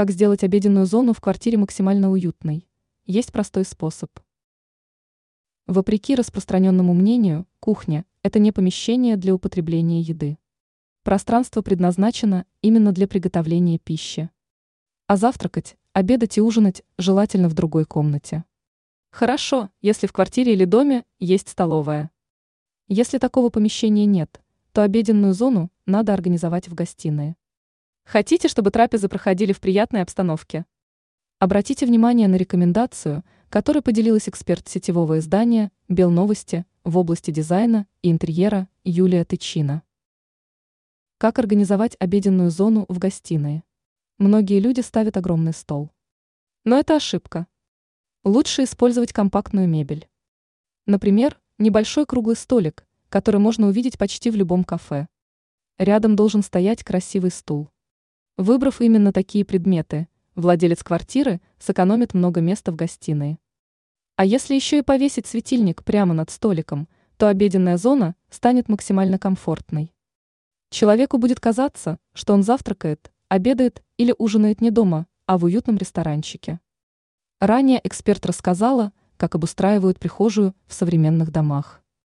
Как сделать обеденную зону в квартире максимально уютной? Есть простой способ. Вопреки распространенному мнению, кухня – это не помещение для употребления еды. Пространство предназначено именно для приготовления пищи. А завтракать, обедать и ужинать желательно в другой комнате. Хорошо, если в квартире или доме есть столовая. Если такого помещения нет, то обеденную зону надо организовать в гостиной. Хотите, чтобы трапезы проходили в приятной обстановке? Обратите внимание на рекомендацию, которой поделилась эксперт сетевого издания «Белновости» в области дизайна и интерьера Юлия Тычина. Как организовать обеденную зону в гостиной? Многие люди ставят огромный стол. Но это ошибка. Лучше использовать компактную мебель. Например, небольшой круглый столик, который можно увидеть почти в любом кафе. Рядом должен стоять красивый стул. Выбрав именно такие предметы, владелец квартиры сэкономит много места в гостиной. А если еще и повесить светильник прямо над столиком, то обеденная зона станет максимально комфортной. Человеку будет казаться, что он завтракает, обедает или ужинает не дома, а в уютном ресторанчике. Ранее эксперт рассказала, как обустраивают прихожую в современных домах.